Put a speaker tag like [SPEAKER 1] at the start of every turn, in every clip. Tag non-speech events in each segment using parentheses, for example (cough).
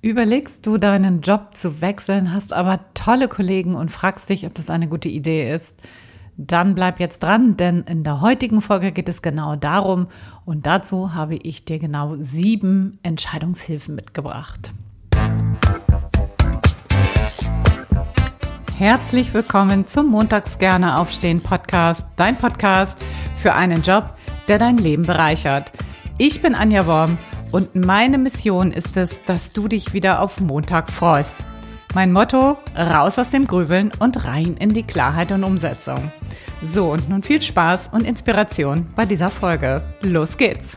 [SPEAKER 1] Überlegst du deinen Job zu wechseln, hast aber tolle Kollegen und fragst dich, ob das eine gute Idee ist? Dann bleib jetzt dran, denn in der heutigen Folge geht es genau darum und dazu habe ich dir genau sieben Entscheidungshilfen mitgebracht. Herzlich willkommen zum Montags gerne aufstehen Podcast, dein Podcast für einen Job, der dein Leben bereichert. Ich bin Anja Worm und meine Mission ist es, dass du dich wieder auf Montag freust. Mein Motto, raus aus dem Grübeln und rein in die Klarheit und Umsetzung. So, und nun viel Spaß und Inspiration bei dieser Folge. Los geht's!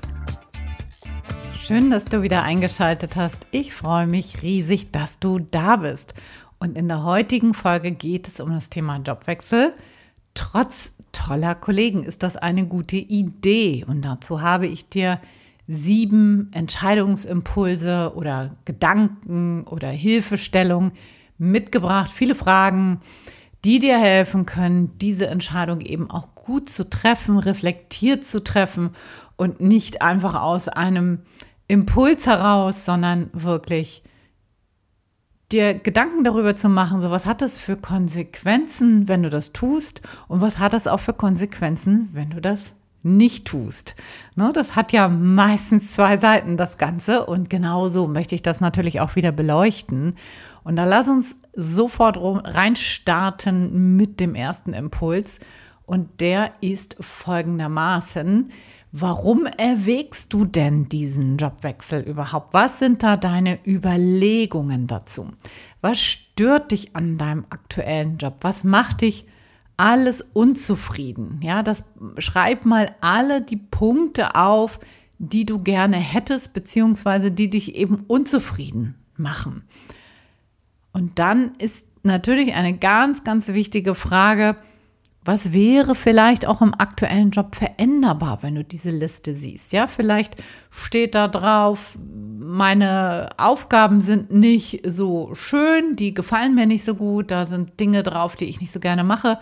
[SPEAKER 1] Schön, dass du wieder eingeschaltet hast. Ich freue mich riesig, dass du da bist. Und in der heutigen Folge geht es um das Thema Jobwechsel. Trotz toller Kollegen ist das eine gute Idee. Und dazu habe ich dir sieben Entscheidungsimpulse oder Gedanken oder Hilfestellungen mitgebracht, viele Fragen, die dir helfen können, diese Entscheidung eben auch gut zu treffen, reflektiert zu treffen und nicht einfach aus einem Impuls heraus, sondern wirklich dir Gedanken darüber zu machen, so was hat das für Konsequenzen, wenn du das tust und was hat das auch für Konsequenzen, wenn du das nicht tust. Ne, das hat ja meistens zwei Seiten, das Ganze. Und genauso möchte ich das natürlich auch wieder beleuchten. Und da lass uns sofort reinstarten mit dem ersten Impuls. Und der ist folgendermaßen. Warum erwägst du denn diesen Jobwechsel überhaupt? Was sind da deine Überlegungen dazu? Was stört dich an deinem aktuellen Job? Was macht dich alles unzufrieden. Ja, das schreib mal alle die Punkte auf, die du gerne hättest, beziehungsweise die dich eben unzufrieden machen. Und dann ist natürlich eine ganz, ganz wichtige Frage, was wäre vielleicht auch im aktuellen Job veränderbar, wenn du diese Liste siehst? Ja, vielleicht steht da drauf, meine Aufgaben sind nicht so schön, die gefallen mir nicht so gut, da sind Dinge drauf, die ich nicht so gerne mache.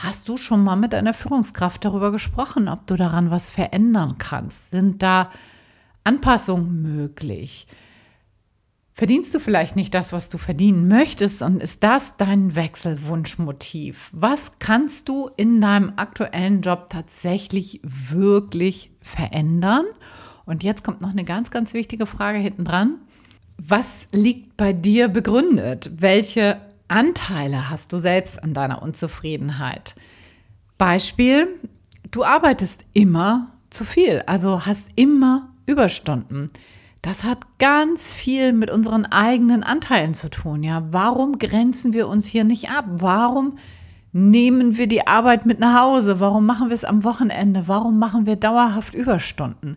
[SPEAKER 1] Hast du schon mal mit einer Führungskraft darüber gesprochen, ob du daran was verändern kannst? Sind da Anpassungen möglich? Verdienst du vielleicht nicht das, was du verdienen möchtest und ist das dein Wechselwunschmotiv? Was kannst du in deinem aktuellen Job tatsächlich wirklich verändern? Und jetzt kommt noch eine ganz, ganz wichtige Frage hinten dran. Was liegt bei dir begründet? Welche Anteile hast du selbst an deiner Unzufriedenheit? Beispiel, du arbeitest immer zu viel, also hast immer Überstunden. Das hat ganz viel mit unseren eigenen Anteilen zu tun. Ja, warum grenzen wir uns hier nicht ab? Warum nehmen wir die Arbeit mit nach Hause? Warum machen wir es am Wochenende? Warum machen wir dauerhaft Überstunden?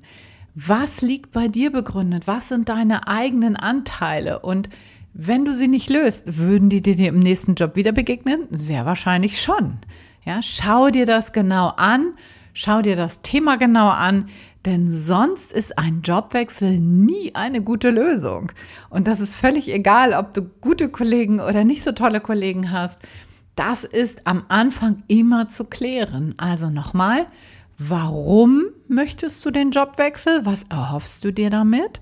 [SPEAKER 1] Was liegt bei dir begründet? Was sind deine eigenen Anteile? Und wenn du sie nicht löst, würden die dir im nächsten Job wieder begegnen? Sehr wahrscheinlich schon. Ja, schau dir das genau an, schau dir das Thema genau an, denn sonst ist ein Jobwechsel nie eine gute Lösung. Und das ist völlig egal, ob du gute Kollegen oder nicht so tolle Kollegen hast. Das ist am Anfang immer zu klären. Also nochmal, warum möchtest du den Jobwechsel? Was erhoffst du dir damit?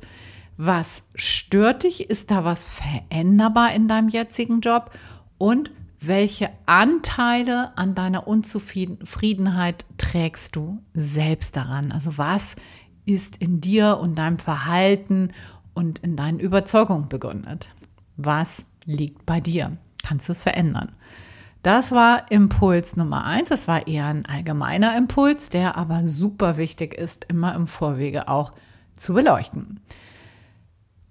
[SPEAKER 1] Was stört dich? Ist da was veränderbar in deinem jetzigen Job? Und welche Anteile an deiner Unzufriedenheit trägst du selbst daran? Also was ist in dir und deinem Verhalten und in deinen Überzeugungen begründet? Was liegt bei dir? Kannst du es verändern? Das war Impuls Nummer eins. Das war eher ein allgemeiner Impuls, der aber super wichtig ist, immer im Vorwege auch zu beleuchten.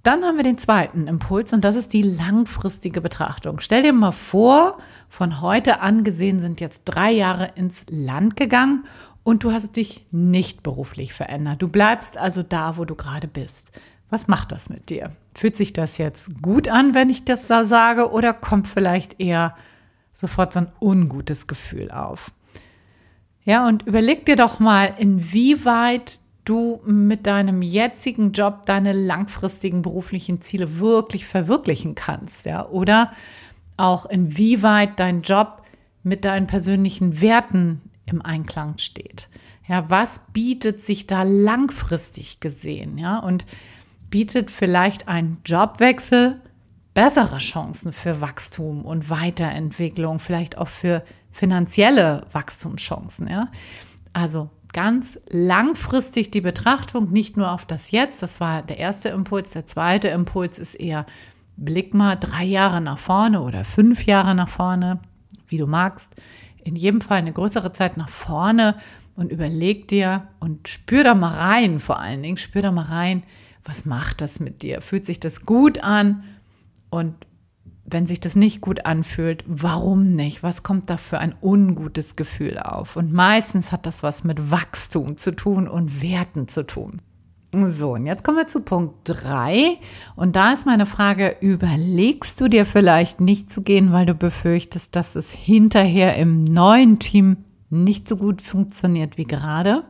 [SPEAKER 1] Dann haben wir den zweiten Impuls und das ist die langfristige Betrachtung. Stell dir mal vor, von heute an gesehen sind jetzt drei Jahre ins Land gegangen und du hast dich nicht beruflich verändert. Du bleibst also da, wo du gerade bist. Was macht das mit dir? Fühlt sich das jetzt gut an, wenn ich das da sage, oder kommt vielleicht eher sofort so ein ungutes Gefühl auf? Ja, und überleg dir doch mal, inwieweit du mit deinem jetzigen Job deine langfristigen beruflichen Ziele wirklich verwirklichen kannst, ja, oder auch inwieweit dein Job mit deinen persönlichen Werten im Einklang steht. Ja, was bietet sich da langfristig gesehen, ja? Und bietet vielleicht ein Jobwechsel bessere Chancen für Wachstum und Weiterentwicklung, vielleicht auch für finanzielle Wachstumschancen. Ja? Also ganz langfristig die Betrachtung, nicht nur auf das Jetzt, das war der erste Impuls. Der zweite Impuls ist eher, blick mal drei Jahre nach vorne oder fünf Jahre nach vorne, wie du magst. In jedem Fall eine größere Zeit nach vorne und überleg dir und spür da mal rein, vor allen Dingen, spür da mal rein, was macht das mit dir? Fühlt sich das gut an? Und wenn sich das nicht gut anfühlt, warum nicht? Was kommt da für ein ungutes Gefühl auf? Und meistens hat das was mit Wachstum zu tun und Werten zu tun. So, und jetzt kommen wir zu Punkt 3. Und da ist meine Frage, überlegst du dir vielleicht nicht zu gehen, weil du befürchtest, dass es hinterher im neuen Team nicht so gut funktioniert wie gerade?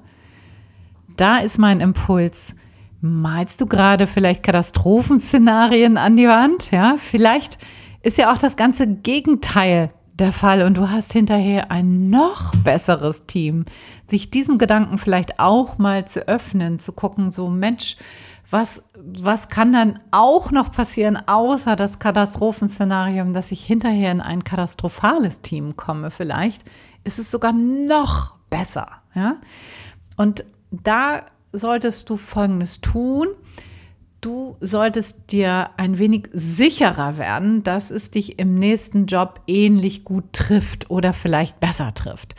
[SPEAKER 1] Da ist mein Impuls, malst du gerade vielleicht Katastrophenszenarien an die Wand? Ja, vielleicht ist ja auch das ganze Gegenteil der Fall und du hast hinterher ein noch besseres Team. Sich diesen Gedanken vielleicht auch mal zu öffnen, zu gucken, so Mensch, was, was kann dann auch noch passieren, außer das Katastrophenszenario, dass ich hinterher in ein katastrophales Team komme vielleicht, ist es sogar noch besser, ja? Und da solltest du Folgendes tun. Du solltest dir ein wenig sicherer werden, dass es dich im nächsten Job ähnlich gut trifft oder vielleicht besser trifft.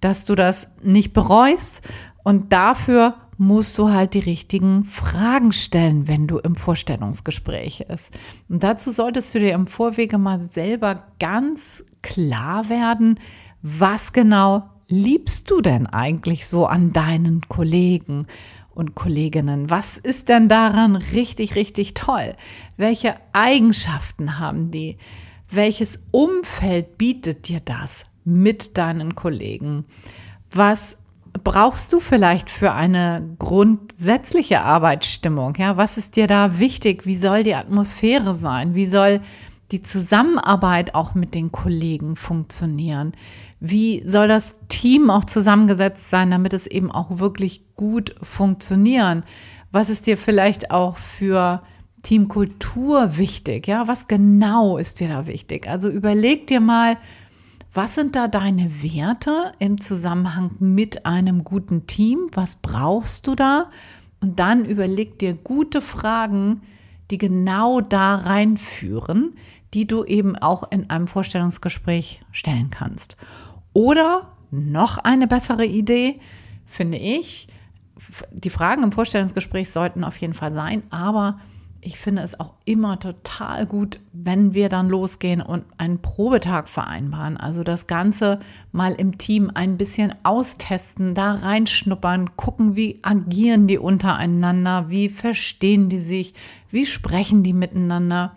[SPEAKER 1] Dass du das nicht bereust und dafür musst du halt die richtigen Fragen stellen, wenn du im Vorstellungsgespräch bist. Und dazu solltest du dir im Vorwege mal selber ganz klar werden, was genau liebst du denn eigentlich so an deinen Kollegen? Und Kolleginnen? Was ist denn daran richtig, richtig toll? Welche Eigenschaften haben die? Welches Umfeld bietet dir das mit deinen Kollegen? Was brauchst du vielleicht für eine grundsätzliche Arbeitsstimmung? Ja, was ist dir da wichtig? Wie soll die Atmosphäre sein? Wie soll die Zusammenarbeit auch mit den Kollegen funktionieren? Wie soll das Team auch zusammengesetzt sein, damit es eben auch wirklich gut funktionieren? Was ist dir vielleicht auch für Teamkultur wichtig? Ja, was genau ist dir da wichtig? Also überleg dir mal, was sind da deine Werte im Zusammenhang mit einem guten Team? Was brauchst du da? Und dann überleg dir gute Fragen, die genau da reinführen, die du eben auch in einem Vorstellungsgespräch stellen kannst. Oder noch eine bessere Idee, finde ich, die Fragen im Vorstellungsgespräch sollten auf jeden Fall sein, aber ich finde es auch immer total gut, wenn wir dann losgehen und einen Probetag vereinbaren. Also das Ganze mal im Team ein bisschen austesten, da reinschnuppern, gucken, wie agieren die untereinander, wie verstehen die sich, wie sprechen die miteinander.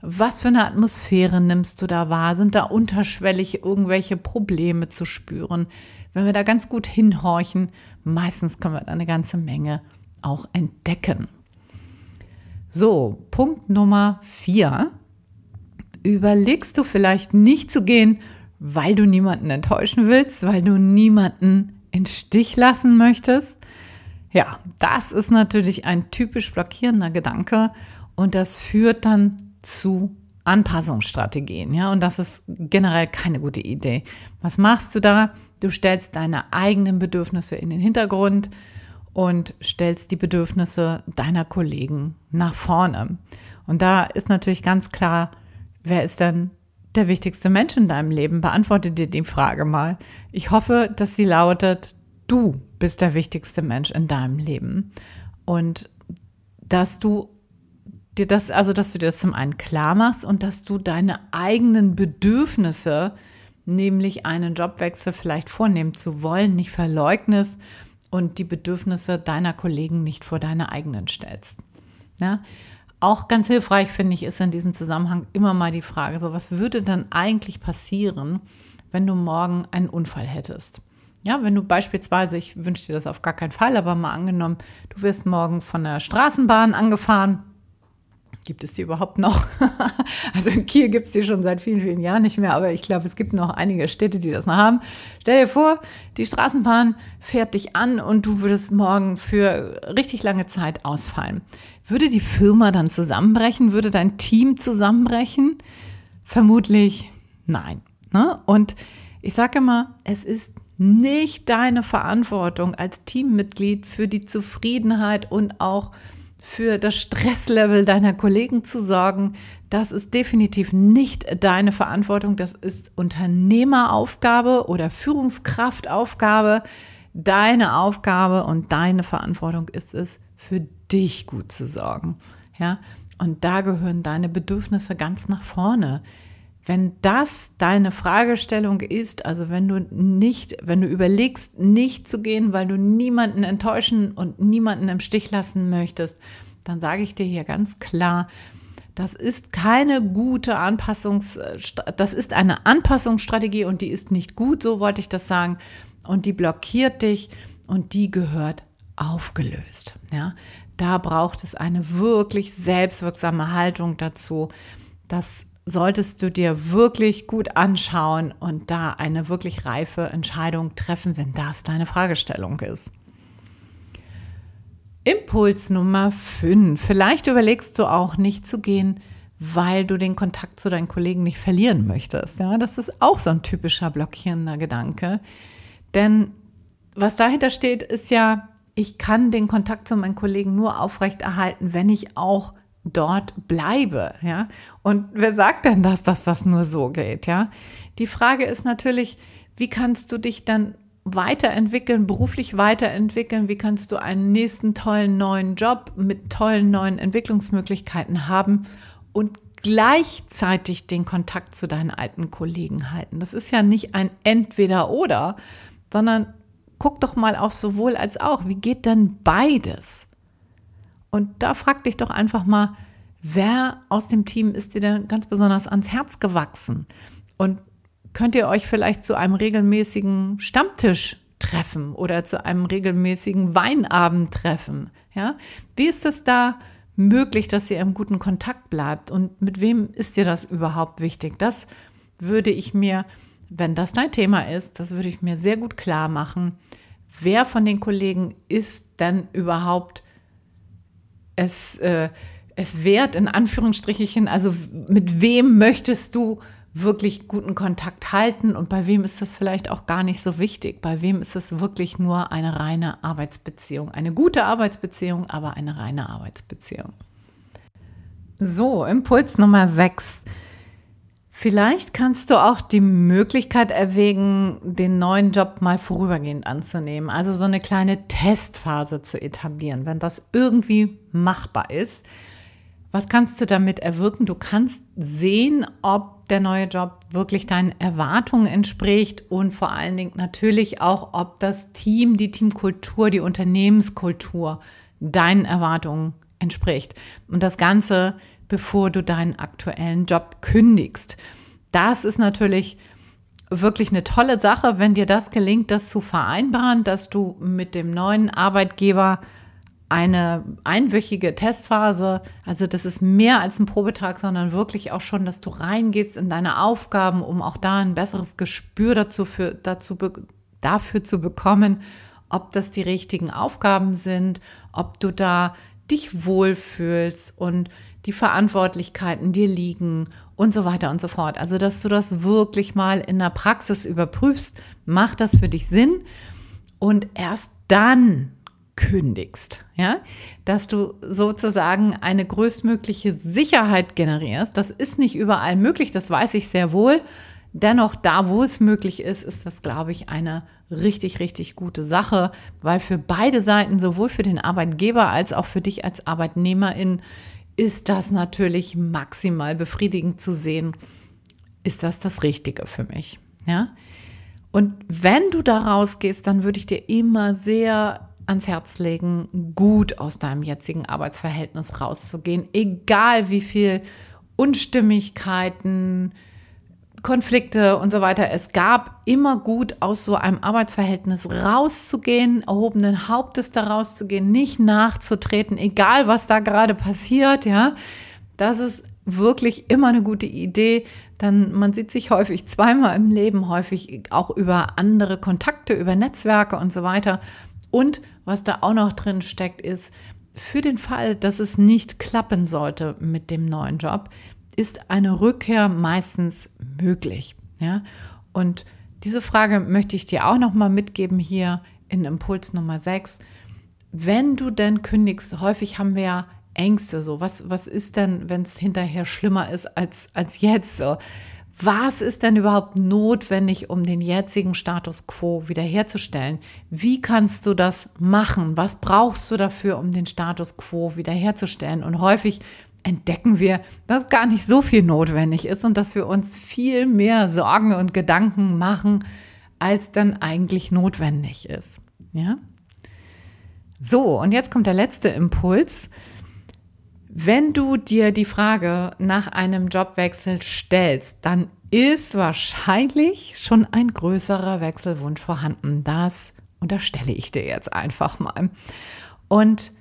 [SPEAKER 1] Was für eine Atmosphäre nimmst du da wahr? Sind da unterschwellig irgendwelche Probleme zu spüren? Wenn wir da ganz gut hinhorchen, meistens können wir da eine ganze Menge auch entdecken. So, Punkt Nummer vier. Überlegst du vielleicht nicht zu gehen, weil du niemanden enttäuschen willst, weil du niemanden in Stich lassen möchtest? Ja, das ist natürlich ein typisch blockierender Gedanke und das führt dann zu Anpassungsstrategien. Ja, und das ist generell keine gute Idee. Was machst du da? Du stellst deine eigenen Bedürfnisse in den Hintergrund und stellst die Bedürfnisse deiner Kollegen nach vorne. Und da ist natürlich ganz klar, wer ist denn der wichtigste Mensch in deinem Leben? Beantworte dir die Frage mal. Ich hoffe, dass sie lautet, du bist der wichtigste Mensch in deinem Leben. Und dass du dir das, also dass du dir das zum einen klar machst und dass du deine eigenen Bedürfnisse, nämlich einen Jobwechsel vielleicht vornehmen zu wollen, nicht verleugnest und die Bedürfnisse deiner Kollegen nicht vor deine eigenen stellst. Ja? Auch ganz hilfreich finde ich ist in diesem Zusammenhang immer mal die Frage, so was würde dann eigentlich passieren, wenn du morgen einen Unfall hättest? Ja, wenn du beispielsweise, ich wünsche dir das auf gar keinen Fall, aber mal angenommen, du wirst morgen von der Straßenbahn angefahren Gibt es die überhaupt noch? (laughs) also in Kiel gibt es die schon seit vielen, vielen Jahren nicht mehr, aber ich glaube, es gibt noch einige Städte, die das noch haben. Stell dir vor, die Straßenbahn fährt dich an und du würdest morgen für richtig lange Zeit ausfallen. würde die Firma dann zusammenbrechen? Würde dein Team zusammenbrechen? Vermutlich nein. Ne? Und ich sage immer, es ist nicht deine Verantwortung als Teammitglied für die Zufriedenheit und auch für das Stresslevel deiner Kollegen zu sorgen. Das ist definitiv nicht deine Verantwortung. Das ist Unternehmeraufgabe oder Führungskraftaufgabe. Deine Aufgabe und deine Verantwortung ist es, für dich gut zu sorgen. Ja, und da gehören deine Bedürfnisse ganz nach vorne. Wenn das deine Fragestellung ist, also wenn du nicht, wenn du überlegst, nicht zu gehen, weil du niemanden enttäuschen und niemanden im Stich lassen möchtest, dann sage ich dir hier ganz klar, das ist keine gute Anpassungs, das ist eine Anpassungsstrategie und die ist nicht gut, so wollte ich das sagen, und die blockiert dich und die gehört aufgelöst. Ja, da braucht es eine wirklich selbstwirksame Haltung dazu. Das solltest du dir wirklich gut anschauen und da eine wirklich reife Entscheidung treffen, wenn das deine Fragestellung ist. Impuls Nummer 5. Vielleicht überlegst du auch nicht zu gehen, weil du den Kontakt zu deinen Kollegen nicht verlieren möchtest. Ja, das ist auch so ein typischer blockierender Gedanke. Denn was dahinter steht, ist ja, ich kann den Kontakt zu meinen Kollegen nur aufrechterhalten, wenn ich auch dort bleibe, ja. Und wer sagt denn das, dass das nur so geht, ja? Die Frage ist natürlich, wie kannst du dich dann weiterentwickeln, beruflich weiterentwickeln? Wie kannst du einen nächsten tollen neuen Job mit tollen neuen Entwicklungsmöglichkeiten haben und gleichzeitig den Kontakt zu deinen alten Kollegen halten? Das ist ja nicht ein Entweder-Oder, sondern guck doch mal auf sowohl als auch. Wie geht denn beides? Und da frag dich doch einfach mal, wer aus dem Team ist dir denn ganz besonders ans Herz gewachsen? Und könnt ihr euch vielleicht zu einem regelmäßigen Stammtisch treffen oder zu einem regelmäßigen Weinabend treffen? Ja? Wie ist es da möglich, dass ihr im guten Kontakt bleibt? Und mit wem ist dir das überhaupt wichtig? Das würde ich mir, wenn das dein Thema ist, das würde ich mir sehr gut klar machen. Wer von den Kollegen ist denn überhaupt es, äh, es wert, in Anführungsstrichen, also mit wem möchtest du wirklich guten Kontakt halten und bei wem ist das vielleicht auch gar nicht so wichtig? Bei wem ist es wirklich nur eine reine Arbeitsbeziehung? Eine gute Arbeitsbeziehung, aber eine reine Arbeitsbeziehung. So, Impuls Nummer 6. Vielleicht kannst du auch die Möglichkeit erwägen, den neuen Job mal vorübergehend anzunehmen. Also so eine kleine Testphase zu etablieren, wenn das irgendwie machbar ist. Was kannst du damit erwirken? Du kannst sehen, ob der neue Job wirklich deinen Erwartungen entspricht und vor allen Dingen natürlich auch, ob das Team, die Teamkultur, die Unternehmenskultur deinen Erwartungen entspricht. Und das Ganze bevor du deinen aktuellen Job kündigst. Das ist natürlich wirklich eine tolle Sache, wenn dir das gelingt, das zu vereinbaren, dass du mit dem neuen Arbeitgeber eine einwöchige Testphase, also das ist mehr als ein Probetag, sondern wirklich auch schon, dass du reingehst in deine Aufgaben, um auch da ein besseres Gespür dazu für, dazu, dafür zu bekommen, ob das die richtigen Aufgaben sind, ob du da dich wohlfühlst und die Verantwortlichkeiten dir liegen und so weiter und so fort. Also, dass du das wirklich mal in der Praxis überprüfst, macht das für dich Sinn und erst dann kündigst, ja, dass du sozusagen eine größtmögliche Sicherheit generierst. Das ist nicht überall möglich, das weiß ich sehr wohl. Dennoch, da wo es möglich ist, ist das, glaube ich, eine richtig, richtig gute Sache, weil für beide Seiten, sowohl für den Arbeitgeber als auch für dich als Arbeitnehmerin, ist das natürlich maximal befriedigend zu sehen. Ist das das Richtige für mich? Ja. Und wenn du da rausgehst, dann würde ich dir immer sehr ans Herz legen, gut aus deinem jetzigen Arbeitsverhältnis rauszugehen, egal wie viel Unstimmigkeiten, Konflikte und so weiter es gab, immer gut aus so einem Arbeitsverhältnis rauszugehen, erhobenen Hauptes da rauszugehen, nicht nachzutreten, egal was da gerade passiert, ja. Das ist wirklich immer eine gute Idee, dann man sieht sich häufig zweimal im Leben, häufig auch über andere Kontakte, über Netzwerke und so weiter. Und was da auch noch drin steckt, ist, für den Fall, dass es nicht klappen sollte mit dem neuen Job, ist eine Rückkehr meistens möglich. Ja? Und diese Frage möchte ich dir auch noch mal mitgeben hier in Impuls Nummer 6. Wenn du denn kündigst, häufig haben wir ja Ängste so. Was, was ist denn, wenn es hinterher schlimmer ist als, als jetzt so? Was ist denn überhaupt notwendig, um den jetzigen Status quo wiederherzustellen? Wie kannst du das machen? Was brauchst du dafür, um den Status quo wiederherzustellen? Und häufig entdecken wir, dass gar nicht so viel notwendig ist und dass wir uns viel mehr Sorgen und Gedanken machen, als dann eigentlich notwendig ist. Ja? So, und jetzt kommt der letzte Impuls. Wenn du dir die Frage nach einem Jobwechsel stellst, dann ist wahrscheinlich schon ein größerer Wechselwunsch vorhanden. Das unterstelle ich dir jetzt einfach mal. Und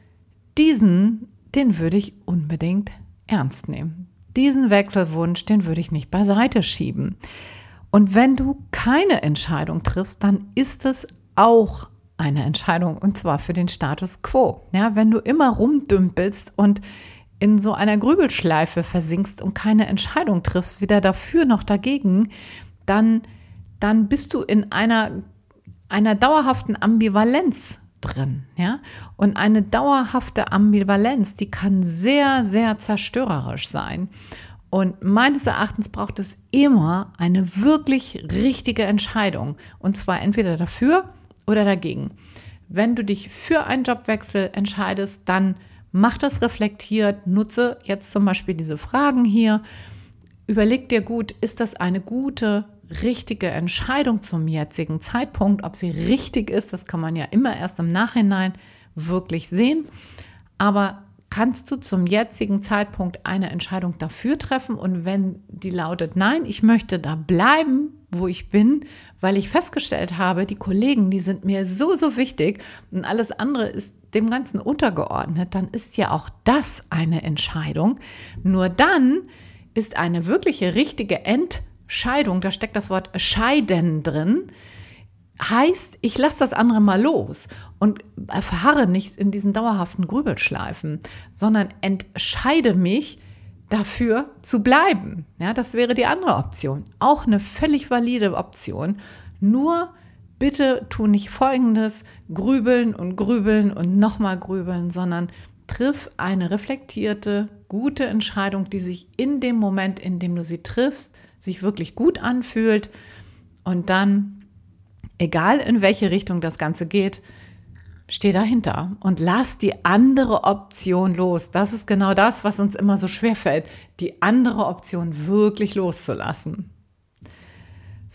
[SPEAKER 1] diesen, den würde ich unbedingt ernst nehmen. Diesen Wechselwunsch, den würde ich nicht beiseite schieben. Und wenn du keine Entscheidung triffst, dann ist es auch eine Entscheidung und zwar für den Status quo. Ja, wenn du immer rumdümpelst und in so einer Grübelschleife versinkst und keine Entscheidung triffst, weder dafür noch dagegen, dann, dann bist du in einer, einer dauerhaften Ambivalenz drin, ja? Und eine dauerhafte Ambivalenz, die kann sehr, sehr zerstörerisch sein. Und meines Erachtens braucht es immer eine wirklich richtige Entscheidung. Und zwar entweder dafür oder dagegen. Wenn du dich für einen Jobwechsel entscheidest, dann mach das reflektiert, nutze jetzt zum Beispiel diese Fragen hier. Überleg dir gut, ist das eine gute, richtige Entscheidung zum jetzigen Zeitpunkt? Ob sie richtig ist, das kann man ja immer erst im Nachhinein wirklich sehen. Aber kannst du zum jetzigen Zeitpunkt eine Entscheidung dafür treffen und wenn die lautet, nein, ich möchte da bleiben, wo ich bin, weil ich festgestellt habe, die Kollegen, die sind mir so, so wichtig und alles andere ist dem Ganzen untergeordnet, dann ist ja auch das eine Entscheidung. Nur dann ist eine wirkliche, richtige Entscheidung, da steckt das Wort scheiden drin, heißt, ich lasse das andere mal los und verharre nicht in diesen dauerhaften Grübelschleifen, sondern entscheide mich dafür zu bleiben. Ja, das wäre die andere Option. Auch eine völlig valide Option. Nur bitte tu nicht Folgendes, grübeln und grübeln und nochmal grübeln, sondern triff eine reflektierte, gute Entscheidung, die sich in dem Moment, in dem du sie triffst, sich wirklich gut anfühlt und dann egal in welche Richtung das Ganze geht, steh dahinter und lass die andere Option los. Das ist genau das, was uns immer so schwer fällt, die andere Option wirklich loszulassen.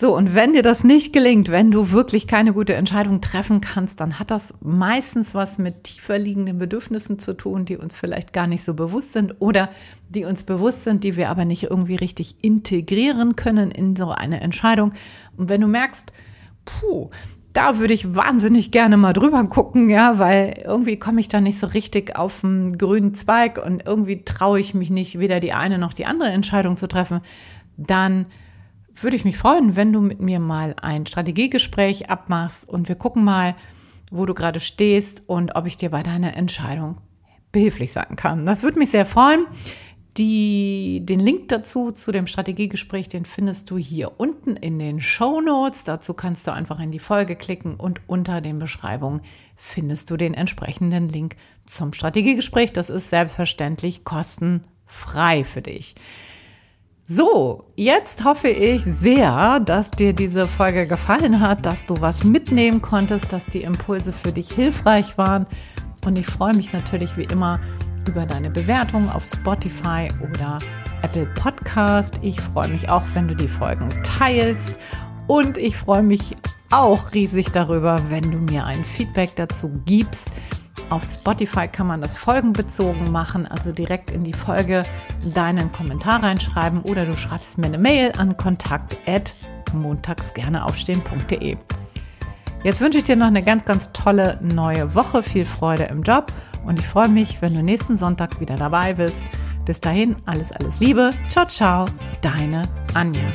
[SPEAKER 1] So, und wenn dir das nicht gelingt, wenn du wirklich keine gute Entscheidung treffen kannst, dann hat das meistens was mit tiefer liegenden Bedürfnissen zu tun, die uns vielleicht gar nicht so bewusst sind oder die uns bewusst sind, die wir aber nicht irgendwie richtig integrieren können in so eine Entscheidung. Und wenn du merkst, puh, da würde ich wahnsinnig gerne mal drüber gucken, ja, weil irgendwie komme ich da nicht so richtig auf den grünen Zweig und irgendwie traue ich mich nicht, weder die eine noch die andere Entscheidung zu treffen. Dann würde ich mich freuen, wenn du mit mir mal ein Strategiegespräch abmachst und wir gucken mal, wo du gerade stehst und ob ich dir bei deiner Entscheidung behilflich sein kann. Das würde mich sehr freuen. Die, den Link dazu, zu dem Strategiegespräch, den findest du hier unten in den Show Notes. Dazu kannst du einfach in die Folge klicken und unter den Beschreibungen findest du den entsprechenden Link zum Strategiegespräch. Das ist selbstverständlich kostenfrei für dich. So, jetzt hoffe ich sehr, dass dir diese Folge gefallen hat, dass du was mitnehmen konntest, dass die Impulse für dich hilfreich waren. Und ich freue mich natürlich wie immer über deine Bewertung auf Spotify oder Apple Podcast. Ich freue mich auch, wenn du die Folgen teilst. Und ich freue mich auch riesig darüber, wenn du mir ein Feedback dazu gibst. Auf Spotify kann man das folgenbezogen machen, also direkt in die Folge deinen Kommentar reinschreiben oder du schreibst mir eine Mail an kontakt montagsgerneaufstehen.de. Jetzt wünsche ich dir noch eine ganz, ganz tolle neue Woche. Viel Freude im Job und ich freue mich, wenn du nächsten Sonntag wieder dabei bist. Bis dahin, alles, alles Liebe. Ciao, ciao, deine Anja.